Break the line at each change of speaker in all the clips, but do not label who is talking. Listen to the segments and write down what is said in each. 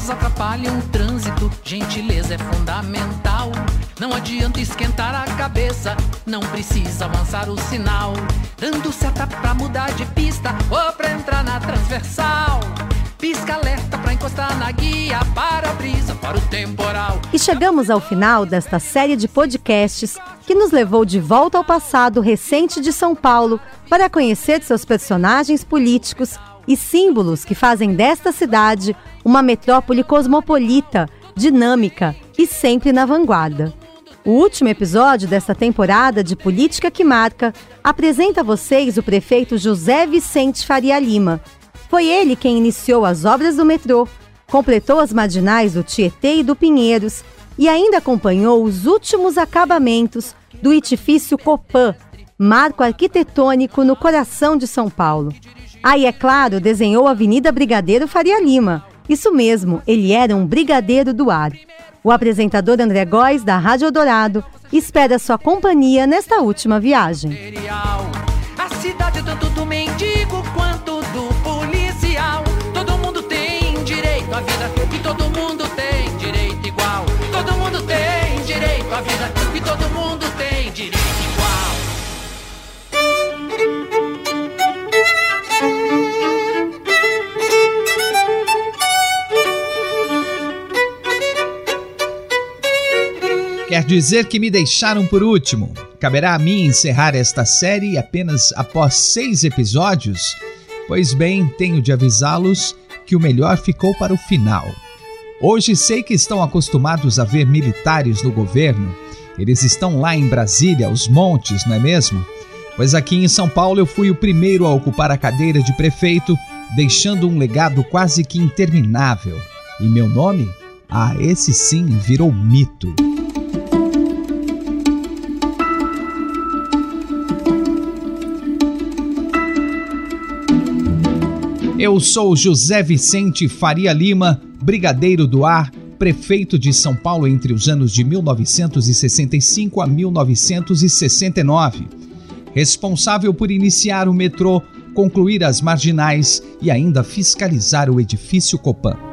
elas atrapalham o trânsito, gentileza é fundamental. Não adianta esquentar a cabeça, não precisa avançar o sinal. Dando seta pra mudar de pista ou pra entrar na transversal. Pisca alerta pra encostar na guia, para a brisa, para o temporal.
E chegamos ao final desta série de podcasts que nos levou de volta ao passado recente de São Paulo para conhecer seus personagens políticos e símbolos que fazem desta cidade uma metrópole cosmopolita, dinâmica e sempre na vanguarda. O último episódio desta temporada de Política que Marca apresenta a vocês o prefeito José Vicente Faria Lima, foi ele quem iniciou as obras do metrô, completou as marginais do Tietê e do Pinheiros e ainda acompanhou os últimos acabamentos do edifício Copan, marco arquitetônico no coração de São Paulo. Aí, é claro, desenhou a Avenida Brigadeiro Faria Lima. Isso mesmo, ele era um brigadeiro do ar. O apresentador André Góes, da Rádio Dourado, espera sua companhia nesta última viagem.
Quer dizer que me deixaram por último. Caberá a mim encerrar esta série apenas após seis episódios? Pois bem, tenho de avisá-los que o melhor ficou para o final. Hoje sei que estão acostumados a ver militares no governo. Eles estão lá em Brasília, os montes, não é mesmo? Pois aqui em São Paulo eu fui o primeiro a ocupar a cadeira de prefeito, deixando um legado quase que interminável. E meu nome? Ah, esse sim virou mito. Eu sou José Vicente Faria Lima, brigadeiro do ar, prefeito de São Paulo entre os anos de 1965 a 1969. Responsável por iniciar o metrô, concluir as marginais e ainda fiscalizar o edifício Copan.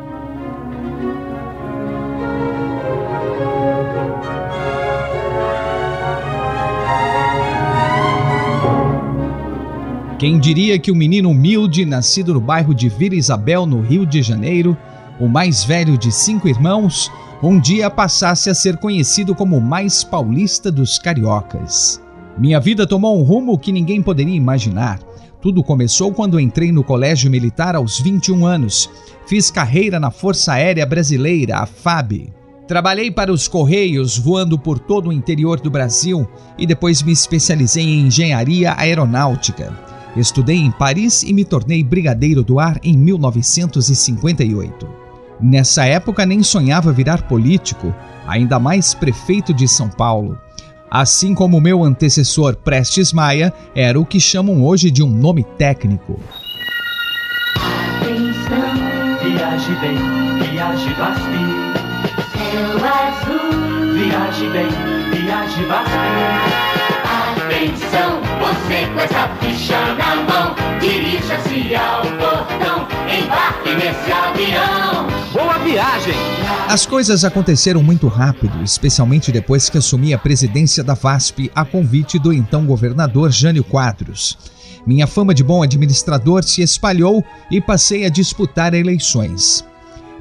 Quem diria que o um menino humilde, nascido no bairro de Vila Isabel, no Rio de Janeiro, o mais velho de cinco irmãos, um dia passasse a ser conhecido como o mais paulista dos cariocas. Minha vida tomou um rumo que ninguém poderia imaginar. Tudo começou quando entrei no colégio militar aos 21 anos. Fiz carreira na Força Aérea Brasileira, a FAB. Trabalhei para os Correios, voando por todo o interior do Brasil e depois me especializei em engenharia aeronáutica. Estudei em Paris e me tornei brigadeiro do ar em 1958. Nessa época nem sonhava virar político, ainda mais prefeito de São Paulo. Assim como meu antecessor Prestes Maia era o que chamam hoje de um nome técnico.
Atenção, viaje bem, viaje bastante. Céu azul, viaje bem, viaje bastante. Atenção, você com essa ficha na mão, dirija-se ao portão, embarque nesse avião.
Boa viagem! As coisas aconteceram muito rápido, especialmente depois que assumi a presidência da VASP a convite do então governador Jânio Quadros. Minha fama de bom administrador se espalhou e passei a disputar eleições.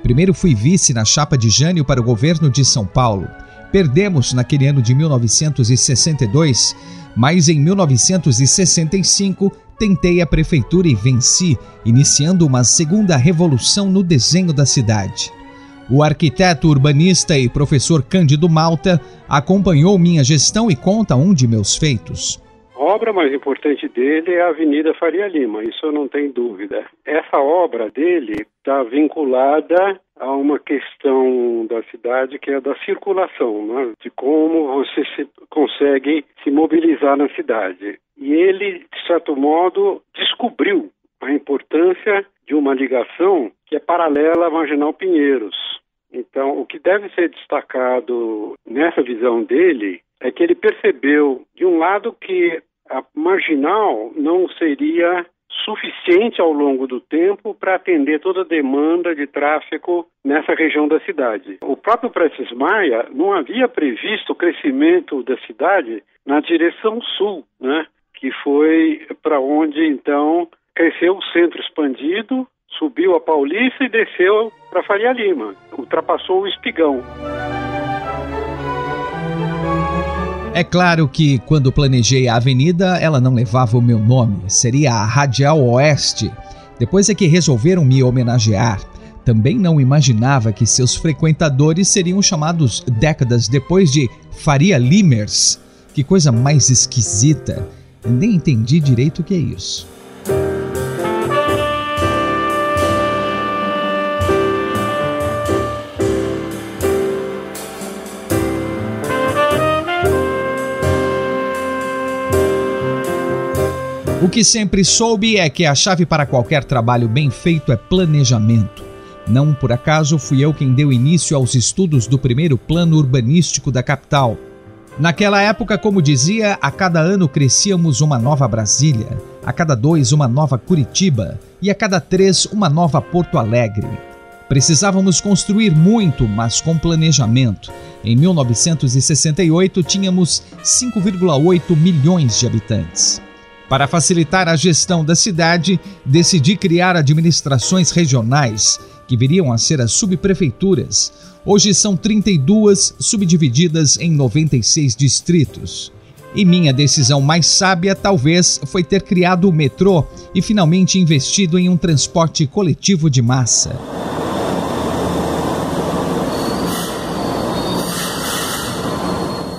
Primeiro fui vice na chapa de Jânio para o governo de São Paulo. Perdemos naquele ano de 1962 mas em 1965 tentei a prefeitura e venci, iniciando uma segunda revolução no desenho da cidade. O arquiteto urbanista e professor Cândido Malta acompanhou minha gestão e conta um de meus feitos.
A obra mais importante dele é a Avenida Faria Lima, isso eu não tenho dúvida. Essa obra dele está vinculada a uma questão da cidade que é da circulação, né? de como você se, consegue se mobilizar na cidade. E ele, de certo modo, descobriu a importância de uma ligação que é paralela à Marginal Pinheiros. Então, o que deve ser destacado nessa visão dele é que ele percebeu, de um lado, que a marginal não seria suficiente ao longo do tempo para atender toda a demanda de tráfego nessa região da cidade. O próprio Prestes Maia não havia previsto o crescimento da cidade na direção sul, né? que foi para onde então cresceu o centro expandido, subiu a Paulista e desceu para Faria Lima, ultrapassou o Espigão.
É claro que quando planejei a avenida, ela não levava o meu nome, seria a Radial Oeste. Depois é que resolveram me homenagear. Também não imaginava que seus frequentadores seriam chamados décadas depois de Faria Limers. Que coisa mais esquisita. Nem entendi direito o que é isso. O que sempre soube é que a chave para qualquer trabalho bem feito é planejamento. Não por acaso fui eu quem deu início aos estudos do primeiro plano urbanístico da capital. Naquela época, como dizia, a cada ano crescíamos uma nova Brasília, a cada dois uma nova Curitiba e a cada três uma nova Porto Alegre. Precisávamos construir muito, mas com planejamento. Em 1968 tínhamos 5,8 milhões de habitantes. Para facilitar a gestão da cidade, decidi criar administrações regionais, que viriam a ser as subprefeituras. Hoje são 32, subdivididas em 96 distritos. E minha decisão mais sábia talvez foi ter criado o metrô e finalmente investido em um transporte coletivo de massa.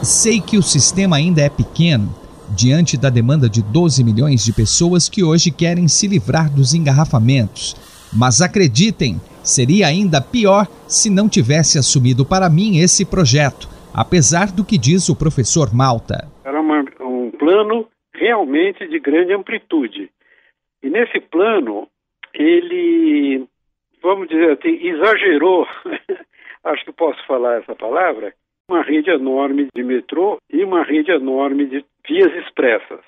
Sei que o sistema ainda é pequeno, diante da demanda de 12 milhões de pessoas que hoje querem se livrar dos engarrafamentos. Mas acreditem, seria ainda pior se não tivesse assumido para mim esse projeto, apesar do que diz o professor Malta.
Era uma, um plano realmente de grande amplitude. E nesse plano, ele, vamos dizer assim, exagerou, acho que posso falar essa palavra, uma rede enorme de metrô e uma rede enorme de vias expressas.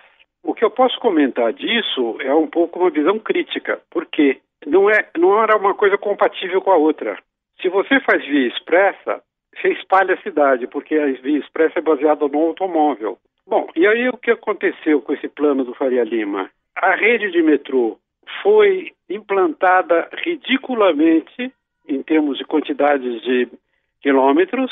O que eu posso comentar disso é um pouco uma visão crítica, porque não, é, não era uma coisa compatível com a outra. Se você faz via expressa, você espalha a cidade, porque a via expressa é baseada no automóvel. Bom, e aí o que aconteceu com esse plano do Faria Lima? A rede de metrô foi implantada ridiculamente em termos de quantidades de quilômetros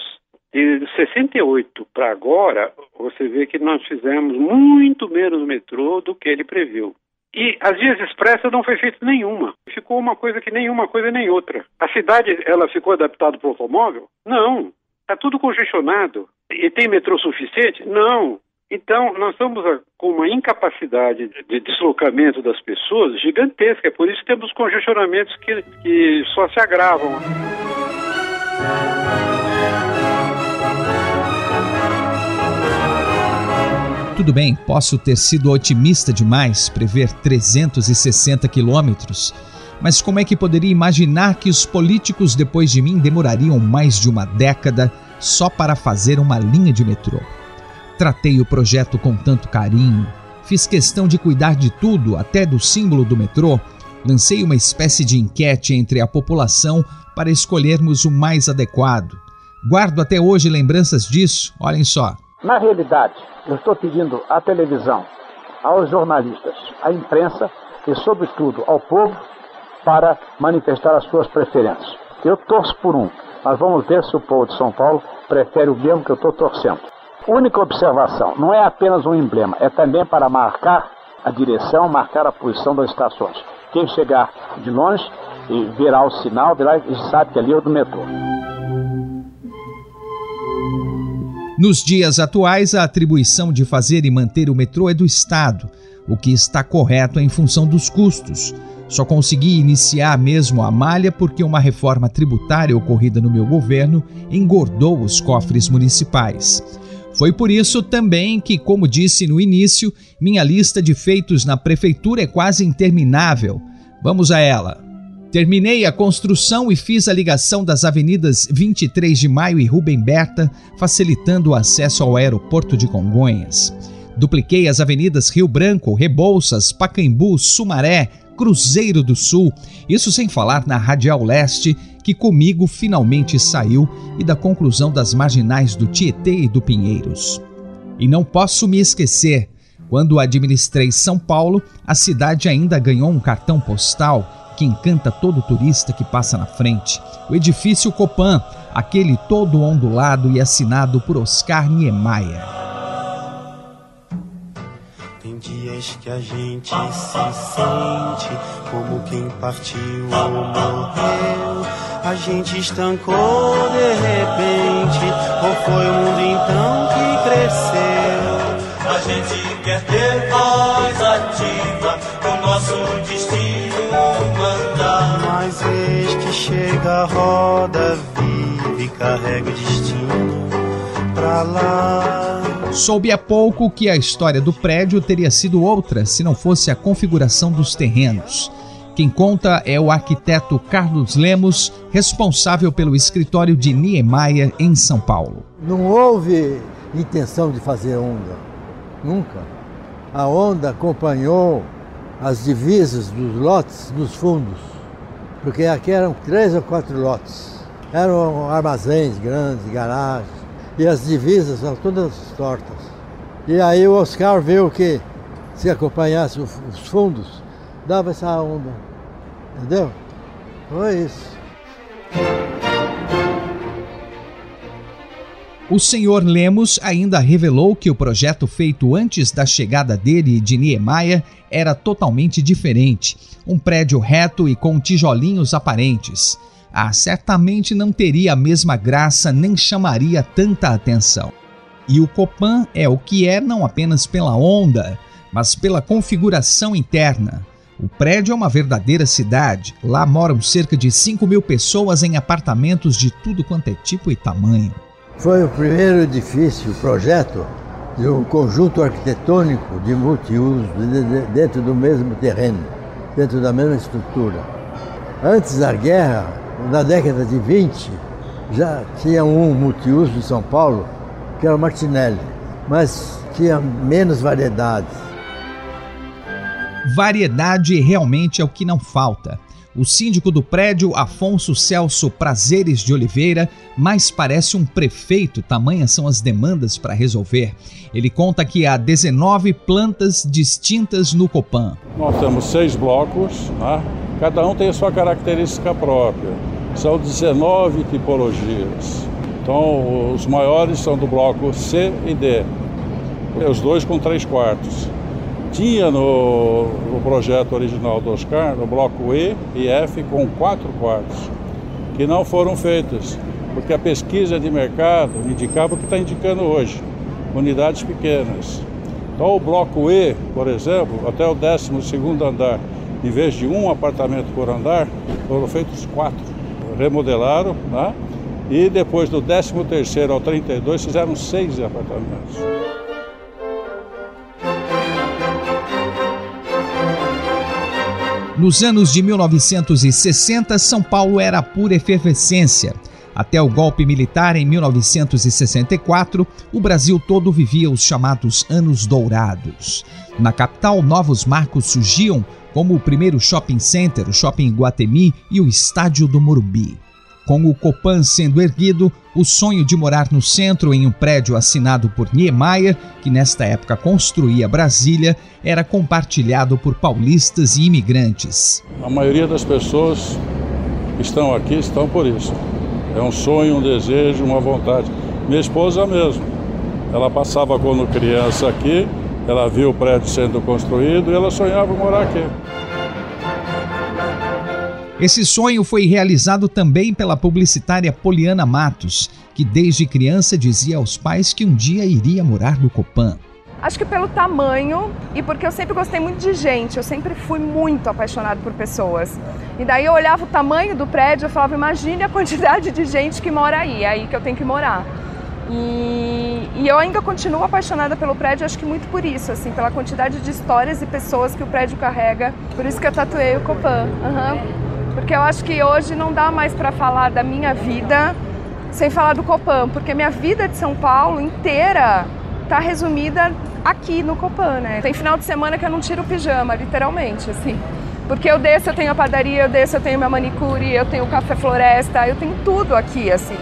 de 68 para agora, você vê que nós fizemos muito menos metrô do que ele previu. E as vias expressas não foi feita nenhuma. Ficou uma coisa que nenhuma coisa nem outra. A cidade, ela ficou adaptada para o automóvel? Não. Está tudo congestionado. E tem metrô suficiente? Não. Então, nós estamos com uma incapacidade de deslocamento das pessoas gigantesca. É por isso que temos congestionamentos que, que só se agravam.
Tudo bem, posso ter sido otimista demais, prever 360 quilômetros, mas como é que poderia imaginar que os políticos depois de mim demorariam mais de uma década só para fazer uma linha de metrô? Tratei o projeto com tanto carinho, fiz questão de cuidar de tudo, até do símbolo do metrô, lancei uma espécie de enquete entre a população para escolhermos o mais adequado. Guardo até hoje lembranças disso, olhem só.
Na realidade, eu estou pedindo à televisão, aos jornalistas, à imprensa e, sobretudo, ao povo para manifestar as suas preferências. Eu torço por um, mas vamos ver se o povo de São Paulo prefere o mesmo que eu estou torcendo. Única observação, não é apenas um emblema, é também para marcar a direção, marcar a posição das estações. Quem chegar de longe e verá o sinal, verá e sabe que ali é o do metrô.
Nos dias atuais, a atribuição de fazer e manter o metrô é do Estado, o que está correto em função dos custos. Só consegui iniciar mesmo a malha porque uma reforma tributária ocorrida no meu governo engordou os cofres municipais. Foi por isso também que, como disse no início, minha lista de feitos na prefeitura é quase interminável. Vamos a ela. Terminei a construção e fiz a ligação das avenidas 23 de Maio e Rubem Berta, facilitando o acesso ao aeroporto de Congonhas. Dupliquei as avenidas Rio Branco, Rebouças, Pacaembu, Sumaré, Cruzeiro do Sul, isso sem falar na Radial Leste, que comigo finalmente saiu, e da conclusão das marginais do Tietê e do Pinheiros. E não posso me esquecer, quando administrei São Paulo, a cidade ainda ganhou um cartão postal que encanta todo turista que passa na frente. O edifício Copan, aquele todo ondulado e assinado por Oscar Niemeyer
dias que a gente se sente como quem partiu ou morreu. A gente estancou de repente, ou foi o mundo então que cresceu?
A gente quer ter voz ativa, o nosso destino mandar.
Mas eis que chega a roda vive e carrega o destino pra lá.
Soube há pouco que a história do prédio teria sido outra se não fosse a configuração dos terrenos. Quem conta é o arquiteto Carlos Lemos, responsável pelo escritório de Niemeyer em São Paulo.
Não houve intenção de fazer onda, nunca. A onda acompanhou as divisas dos lotes nos fundos, porque aqui eram três ou quatro lotes. Eram armazéns grandes, garagens e as divisas são todas tortas. E aí o Oscar viu que se acompanhasse os fundos, dava essa onda. Entendeu? Foi isso.
O senhor Lemos ainda revelou que o projeto feito antes da chegada dele e de Niemeyer era totalmente diferente. Um prédio reto e com tijolinhos aparentes ah, certamente não teria a mesma graça nem chamaria tanta atenção. E o Copan é o que é não apenas pela onda, mas pela configuração interna. O prédio é uma verdadeira cidade. Lá moram cerca de 5 mil pessoas em apartamentos de tudo quanto é tipo e tamanho.
Foi o primeiro edifício, projeto de um conjunto arquitetônico de multiuso dentro do mesmo terreno, dentro da mesma estrutura. Antes da guerra, na década de 20, já tinha um multiuso em São Paulo, que era o Martinelli, mas tinha menos variedade.
Variedade realmente é o que não falta. O síndico do prédio, Afonso Celso Prazeres de Oliveira, mais parece um prefeito, tamanhas são as demandas para resolver. Ele conta que há 19 plantas distintas no Copan.
Nós temos seis blocos, né? cada um tem a sua característica própria. São 19 tipologias. Então, os maiores são do bloco C e D, os dois com três quartos. Tinha no, no projeto original do Oscar, no bloco E e F, com quatro quartos, que não foram feitas, porque a pesquisa de mercado indicava o que está indicando hoje, unidades pequenas. Então o bloco E, por exemplo, até o 12 andar, em vez de um apartamento por andar, foram feitos quatro. Remodelaram, né? E depois do 13 ao 32 fizeram seis apartamentos.
Nos anos de 1960, São Paulo era pura efervescência. Até o golpe militar em 1964, o Brasil todo vivia os chamados Anos Dourados. Na capital, novos marcos surgiam, como o primeiro shopping center, o Shopping Guatemi e o Estádio do Morumbi. Com o Copan sendo erguido, o sonho de morar no centro em um prédio assinado por Niemeyer, que nesta época construía Brasília, era compartilhado por paulistas e imigrantes.
A maioria das pessoas que estão aqui estão por isso. É um sonho, um desejo, uma vontade. Minha esposa mesmo. Ela passava quando criança aqui, ela viu o prédio sendo construído e ela sonhava morar aqui.
Esse sonho foi realizado também pela publicitária Poliana Matos, que desde criança dizia aos pais que um dia iria morar no Copan.
Acho que pelo tamanho e porque eu sempre gostei muito de gente, eu sempre fui muito apaixonado por pessoas. E daí eu olhava o tamanho do prédio e falava, imagine a quantidade de gente que mora aí, é aí que eu tenho que morar. E, e, eu ainda continuo apaixonada pelo prédio, acho que muito por isso, assim, pela quantidade de histórias e pessoas que o prédio carrega. Por isso que eu tatuei o Copan. Uhum porque eu acho que hoje não dá mais para falar da minha vida sem falar do Copan, porque minha vida de São Paulo inteira está resumida aqui no Copan, né? Tem final de semana que eu não tiro o pijama, literalmente, assim. Porque eu desço, eu tenho a padaria, eu desço, eu tenho minha manicure, eu tenho o café floresta, eu tenho tudo aqui, assim.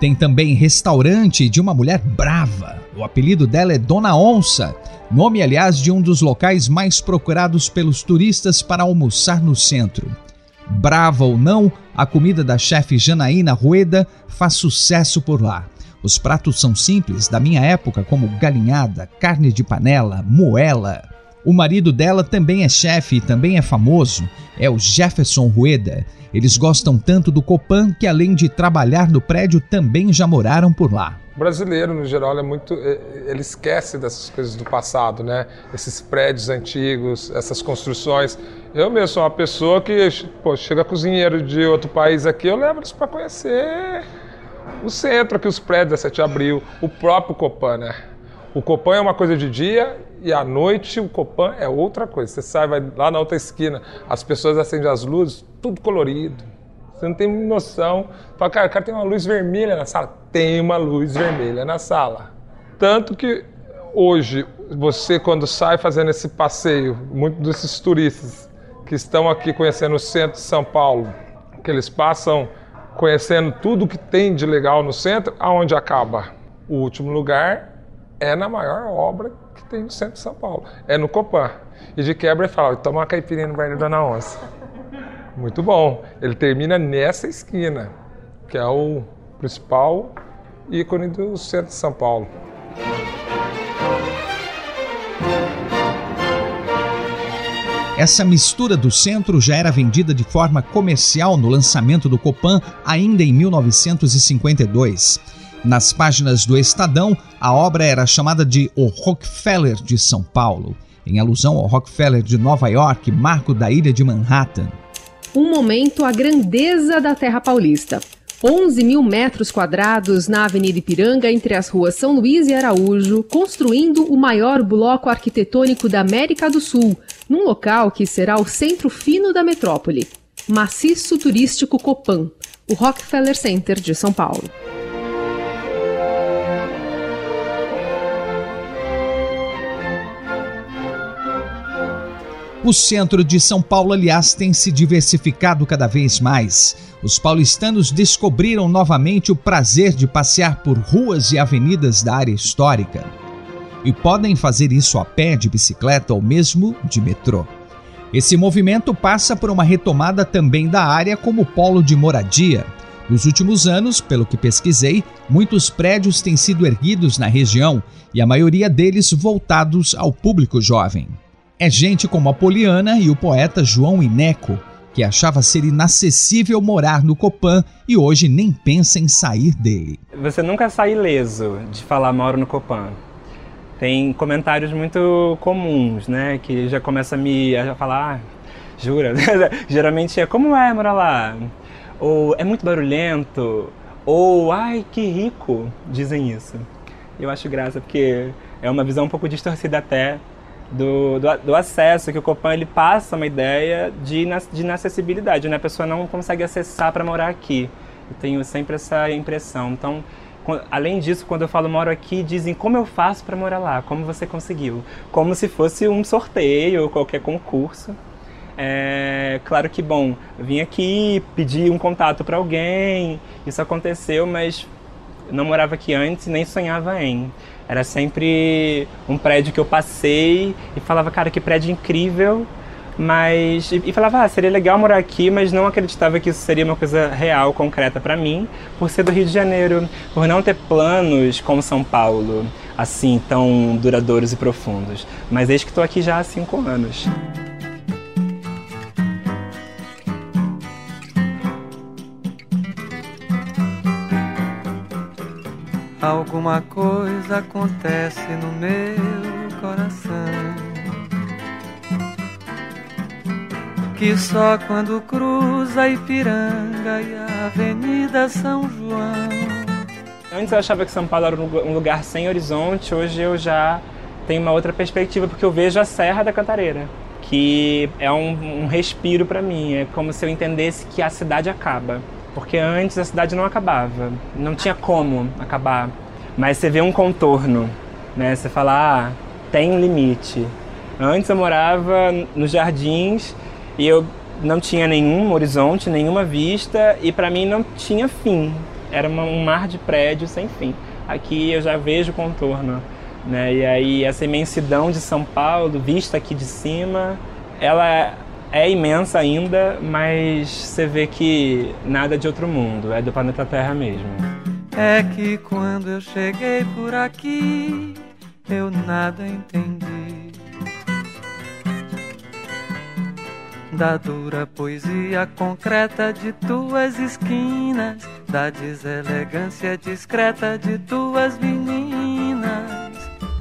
Tem também restaurante de uma mulher brava. O apelido dela é Dona Onça, nome, aliás, de um dos locais mais procurados pelos turistas para almoçar no centro. Brava ou não, a comida da chefe Janaína Rueda faz sucesso por lá. Os pratos são simples, da minha época, como galinhada, carne de panela, moela. O marido dela também é chefe e também é famoso, é o Jefferson Rueda. Eles gostam tanto do Copan que, além de trabalhar no prédio, também já moraram por lá.
O brasileiro, no geral, é muito. Ele esquece dessas coisas do passado, né? Esses prédios antigos, essas construções. Eu mesmo sou uma pessoa que, pô, chega cozinheiro de outro país aqui, eu levo eles para conhecer o centro aqui, os prédios da 7 de abril, o próprio Copan, né? O Copan é uma coisa de dia e à noite o Copan é outra coisa. Você sai, vai lá na outra esquina, as pessoas acendem as luzes, tudo colorido. Você não tem noção. Fala, cara, cara, tem uma luz vermelha na sala. Tem uma luz vermelha na sala. Tanto que hoje, você quando sai fazendo esse passeio, muitos desses turistas que estão aqui conhecendo o centro de São Paulo, que eles passam conhecendo tudo que tem de legal no centro, aonde acaba? O último lugar é na maior obra que tem no centro de São Paulo, é no Copan. E de quebra ele fala, toma uma caipirinha no bar da Dona Onça. Muito bom. Ele termina nessa esquina, que é o principal ícone do centro de São Paulo.
Essa mistura do centro já era vendida de forma comercial no lançamento do Copan ainda em 1952. Nas páginas do Estadão, a obra era chamada de O Rockefeller de São Paulo, em alusão ao Rockefeller de Nova York, marco da ilha de Manhattan
um momento a grandeza da terra paulista. 11 mil metros quadrados na Avenida Ipiranga, entre as ruas São Luís e Araújo, construindo o maior bloco arquitetônico da América do Sul, num local que será o centro fino da metrópole. Maciço Turístico Copan, o Rockefeller Center de São Paulo.
O centro de São Paulo, aliás, tem se diversificado cada vez mais. Os paulistanos descobriram novamente o prazer de passear por ruas e avenidas da área histórica. E podem fazer isso a pé, de bicicleta ou mesmo de metrô. Esse movimento passa por uma retomada também da área como polo de moradia. Nos últimos anos, pelo que pesquisei, muitos prédios têm sido erguidos na região e a maioria deles voltados ao público jovem. É gente como a Poliana e o poeta João Ineco, que achava ser inacessível morar no Copan e hoje nem pensa em sair dele.
Você nunca sai ileso de falar moro no Copan. Tem comentários muito comuns, né? Que já começa a me a falar, ah, jura? Geralmente é como é morar lá? Ou é muito barulhento? Ou ai que rico, dizem isso. Eu acho graça porque é uma visão um pouco distorcida até do, do, do, acesso, que o Copan ele passa uma ideia de, de inacessibilidade, né? A pessoa não consegue acessar para morar aqui. Eu tenho sempre essa impressão. Então, além disso, quando eu falo moro aqui, dizem como eu faço para morar lá, como você conseguiu. Como se fosse um sorteio ou qualquer concurso. É, claro que, bom, vim aqui, pedi um contato para alguém, isso aconteceu, mas não morava aqui antes nem sonhava em. Era sempre um prédio que eu passei e falava, cara, que prédio incrível, mas e, falava, ah, seria legal morar aqui, mas não acreditava que isso seria uma coisa real, concreta para mim, por ser do Rio de Janeiro, por não ter planos como São Paulo, assim tão duradouros e profundos. Mas eis que estou aqui já há cinco anos.
Alguma coisa acontece no meu coração. Que só quando cruza Ipiranga e a Avenida São João.
Antes eu achava que São Paulo era um lugar sem horizonte, hoje eu já tenho uma outra perspectiva, porque eu vejo a Serra da Cantareira, que é um, um respiro para mim. É como se eu entendesse que a cidade acaba porque antes a cidade não acabava, não tinha como acabar. Mas você vê um contorno, né? Você fala, ah, tem um limite. Antes eu morava nos jardins e eu não tinha nenhum horizonte, nenhuma vista e para mim não tinha fim. Era um mar de prédios sem fim. Aqui eu já vejo o contorno, né? E aí essa imensidão de São Paulo, vista aqui de cima, ela é imensa ainda, mas você vê que nada de outro mundo, é do planeta Terra mesmo.
É que quando eu cheguei por aqui, eu nada entendi. Da dura poesia concreta de tuas esquinas, da deselegância discreta de tuas meninas.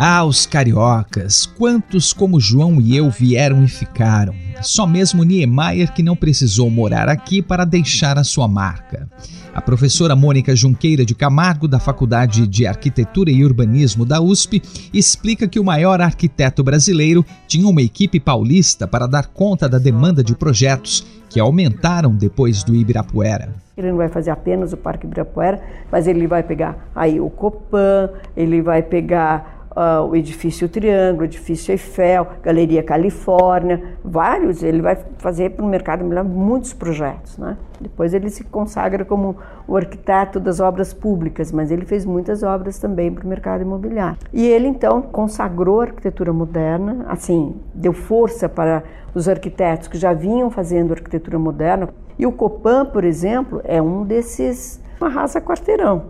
Ah, os cariocas, quantos como João e eu vieram e ficaram. Só mesmo Niemeyer que não precisou morar aqui para deixar a sua marca. A professora Mônica Junqueira de Camargo, da Faculdade de Arquitetura e Urbanismo da USP, explica que o maior arquiteto brasileiro tinha uma equipe paulista para dar conta da demanda de projetos que aumentaram depois do Ibirapuera.
Ele não vai fazer apenas o Parque Ibirapuera, mas ele vai pegar aí o Copan, ele vai pegar uh, o edifício Triângulo, o edifício Eiffel, Galeria Califórnia, vários. Ele vai fazer para o mercado imobiliário muitos projetos. Né? Depois ele se consagra como o arquiteto das obras públicas, mas ele fez muitas obras também para o mercado imobiliário. E ele então consagrou a arquitetura moderna, assim, deu força para os arquitetos que já vinham fazendo arquitetura moderna. E o Copan, por exemplo, é um desses, uma raça quarteirão,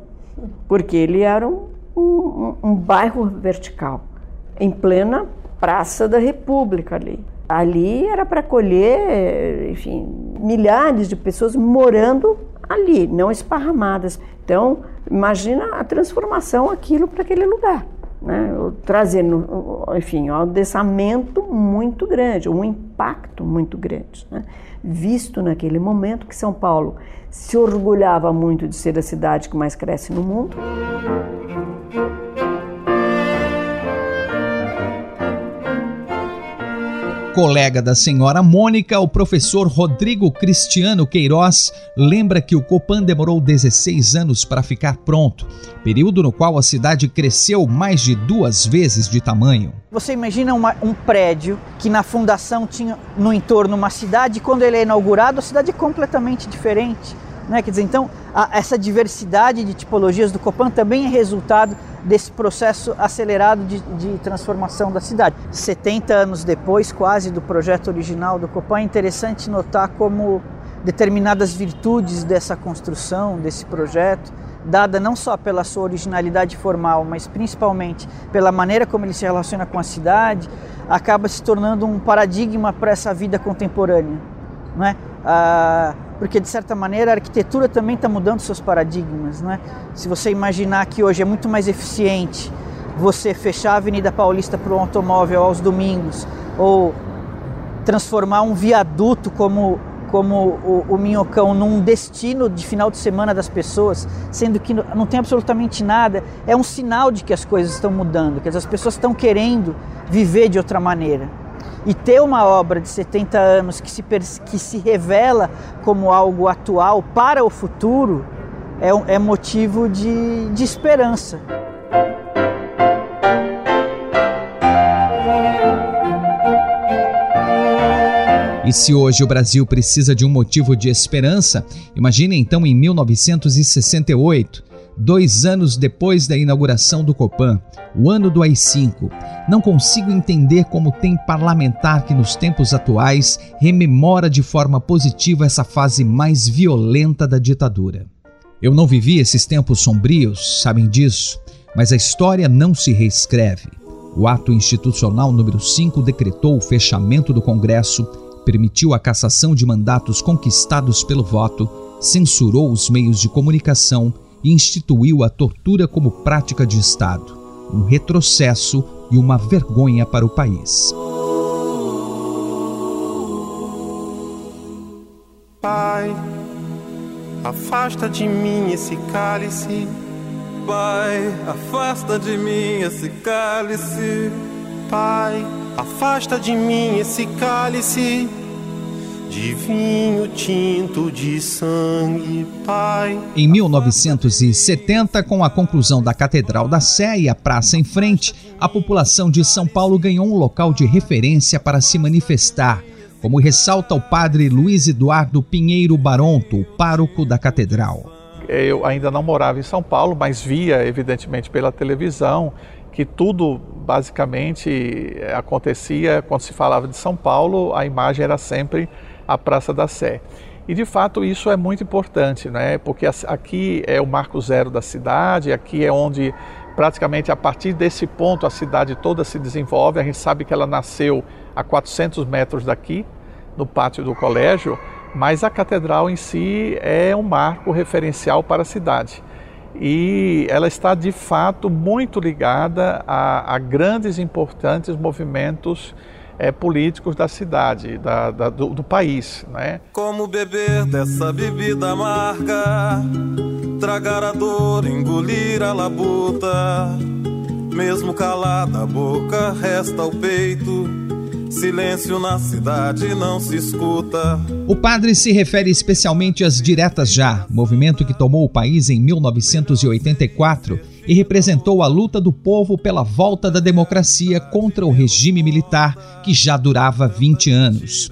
porque ele era um um, um bairro vertical, em plena Praça da República ali. Ali era para acolher, enfim, milhares de pessoas morando ali, não esparramadas. Então, imagina a transformação aquilo para aquele lugar. Né? Trazendo, enfim, um adensamento muito grande, um impacto muito grande. Né? Visto naquele momento que São Paulo se orgulhava muito de ser a cidade que mais cresce no mundo.
Colega da senhora Mônica, o professor Rodrigo Cristiano Queiroz lembra que o Copan demorou 16 anos para ficar pronto, período no qual a cidade cresceu mais de duas vezes de tamanho.
Você imagina uma, um prédio que na fundação tinha no entorno uma cidade, e quando ele é inaugurado, a cidade é completamente diferente. Né? Quer dizer, então, a, essa diversidade de tipologias do Copan também é resultado desse processo acelerado de, de, transformação da cidade. 70 anos depois, quase, do projeto original do Copan, é interessante notar como determinadas virtudes dessa construção, desse projeto, dada não só pela sua originalidade formal, mas principalmente pela maneira como ele se relaciona com a cidade, acaba se tornando um paradigma para essa vida contemporânea. Não é? Ah, porque de certa maneira a arquitetura também está mudando seus paradigmas, né? Se você imaginar que hoje é muito mais eficiente você fechar a Avenida Paulista para o automóvel aos domingos ou transformar um viaduto como como o, o Minhocão num destino de final de semana das pessoas, sendo que não tem absolutamente nada, é um sinal de que as coisas estão mudando, que as pessoas estão querendo viver de outra maneira. E ter uma obra de 70 anos que se, que se revela como algo atual para o futuro é, é motivo de, de esperança.
E se hoje o Brasil precisa de um motivo de esperança, imagine então em 1968 dois anos depois da inauguração do Copan, o ano do AI-5. Não consigo entender como tem parlamentar que nos tempos atuais rememora de forma positiva essa fase mais violenta da ditadura. Eu não vivi esses tempos sombrios, sabem disso, mas a história não se reescreve. O ato institucional número 5 decretou o fechamento do Congresso, permitiu a cassação de mandatos conquistados pelo voto, censurou os meios de comunicação e instituiu a tortura como prática de Estado, um retrocesso e uma vergonha para o país.
Pai, afasta de mim esse cálice.
Pai, afasta de mim esse cálice.
Pai, afasta de mim esse cálice de vinho tinto de sangue, Pai.
Em 1970, com a conclusão da Catedral da Sé e a praça em frente, a população de São Paulo ganhou um local de referência para se manifestar, como ressalta o padre Luiz Eduardo Pinheiro Baronto, o pároco da Catedral.
Eu ainda não morava em São Paulo, mas via, evidentemente, pela televisão que tudo basicamente acontecia quando se falava de São Paulo, a imagem era sempre a Praça da Sé. E de fato isso é muito importante, né? porque aqui é o marco zero da cidade, aqui é onde praticamente a partir desse ponto a cidade toda se desenvolve. A gente sabe que ela nasceu a 400 metros daqui, no pátio do colégio, mas a catedral em si é um marco referencial para a cidade. E ela está de fato muito ligada a, a grandes e importantes movimentos é, políticos da cidade, da, da, do, do, país. Né?
Como beber dessa bebida amarga, tragar a dor, engolir a labuta, mesmo calada a boca, resta o peito. Silêncio na cidade não se escuta.
O padre se refere especialmente às Diretas Já, movimento que tomou o país em 1984 e representou a luta do povo pela volta da democracia contra o regime militar que já durava 20 anos.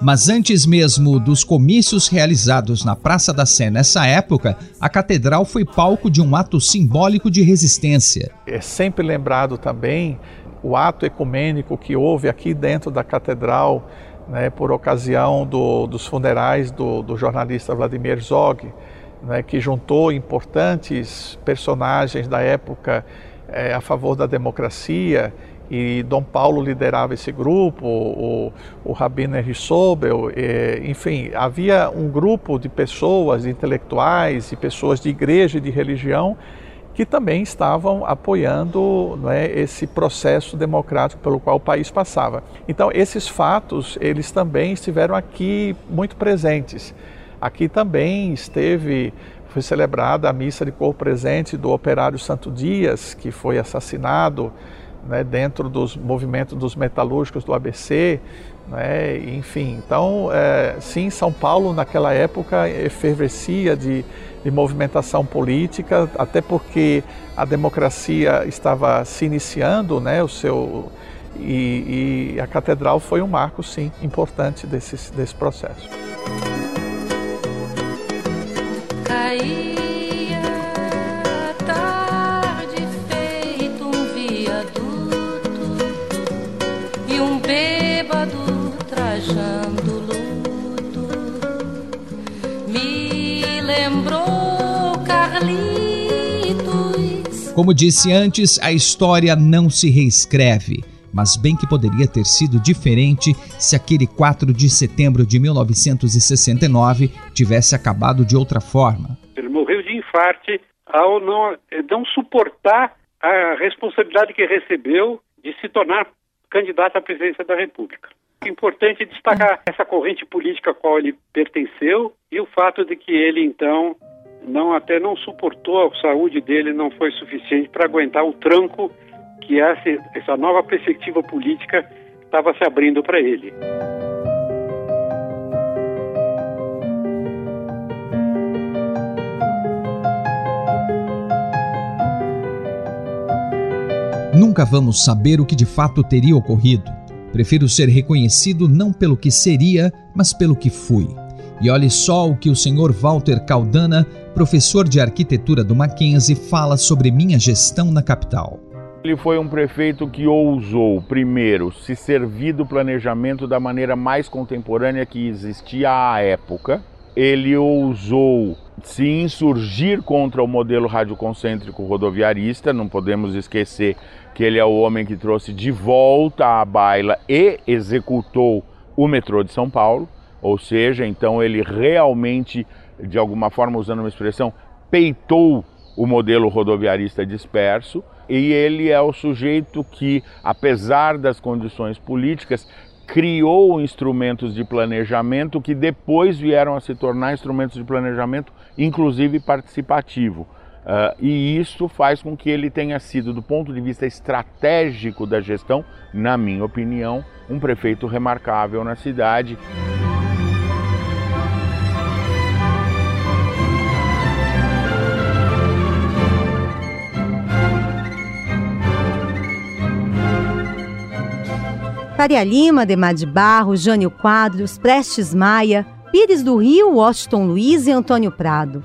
Mas antes mesmo dos comícios realizados na Praça da Sé nessa época, a catedral foi palco de um ato simbólico de resistência.
É sempre lembrado também o ato ecumênico que houve aqui dentro da catedral, né, por ocasião do, dos funerais do, do jornalista Vladimir Zog, né, que juntou importantes personagens da época é, a favor da democracia e Dom Paulo liderava esse grupo, o, o Rabino Henry Sobel, e, enfim, havia um grupo de pessoas, de intelectuais e pessoas de igreja e de religião que também estavam apoiando é, esse processo democrático pelo qual o país passava. Então, esses fatos, eles também estiveram aqui muito presentes. Aqui também esteve, foi celebrada a missa de corpo presente do operário Santo Dias, que foi assassinado né, dentro dos movimentos dos metalúrgicos do ABC, né, enfim. Então, é, sim, São Paulo naquela época efervescia de, de movimentação política, até porque a democracia estava se iniciando, né, o seu e, e a catedral foi um marco, sim, importante desse, desse processo.
Como disse antes, a história não se reescreve mas bem que poderia ter sido diferente se aquele 4 de setembro de 1969 tivesse acabado de outra forma.
Ele morreu de infarte ao não, não suportar a responsabilidade que recebeu de se tornar candidato à presidência da República. É importante destacar essa corrente política a qual ele pertenceu e o fato de que ele então não até não suportou a saúde dele não foi suficiente para aguentar o tranco que essa, essa nova perspectiva política estava se abrindo para ele.
Nunca vamos saber o que de fato teria ocorrido. Prefiro ser reconhecido não pelo que seria, mas pelo que fui. E olhe só o que o Sr. Walter Caldana, professor de arquitetura do Mackenzie, fala sobre minha gestão na capital.
Ele foi um prefeito que ousou, primeiro, se servir do planejamento da maneira mais contemporânea que existia à época. Ele ousou se insurgir contra o modelo radioconcêntrico rodoviarista, não podemos esquecer que ele é o homem que trouxe de volta à baila e executou o metrô de São Paulo, ou seja, então ele realmente, de alguma forma, usando uma expressão, peitou o modelo rodoviarista disperso e ele é o sujeito que, apesar das condições políticas, criou instrumentos de planejamento que depois vieram a se tornar instrumentos de planejamento, inclusive participativo. Uh, e isso faz com que ele tenha sido, do ponto de vista estratégico da gestão, na minha opinião, um prefeito remarcável na cidade.
Faria Lima, Demar de Barro, Jânio Quadros, Prestes Maia, Pires do Rio, Washington Luiz e Antônio Prado.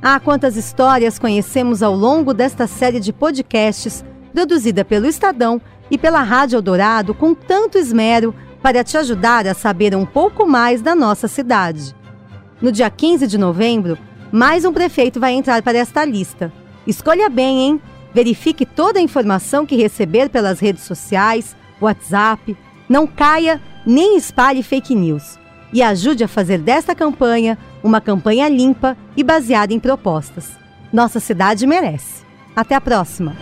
Ah, quantas histórias conhecemos ao longo desta série de podcasts produzida pelo Estadão e pela Rádio Eldorado com tanto esmero para te ajudar a saber um pouco mais da nossa cidade. No dia 15 de novembro, mais um prefeito vai entrar para esta lista. Escolha bem, hein? Verifique toda a informação que receber pelas redes sociais, WhatsApp. Não caia nem espalhe fake news. E ajude a fazer desta campanha uma campanha limpa e baseada em propostas. Nossa cidade merece. Até a próxima!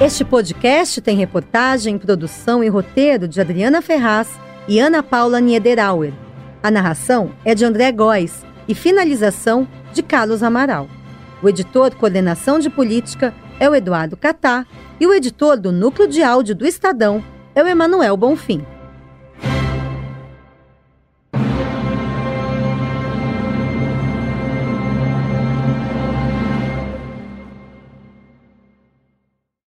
Este podcast tem reportagem, produção e roteiro de Adriana Ferraz e Ana Paula Niederauer. A narração é de André Góes e finalização de Carlos Amaral. O editor Coordenação de Política é o Eduardo Catá e o editor do Núcleo de Áudio do Estadão é o Emanuel Bonfim.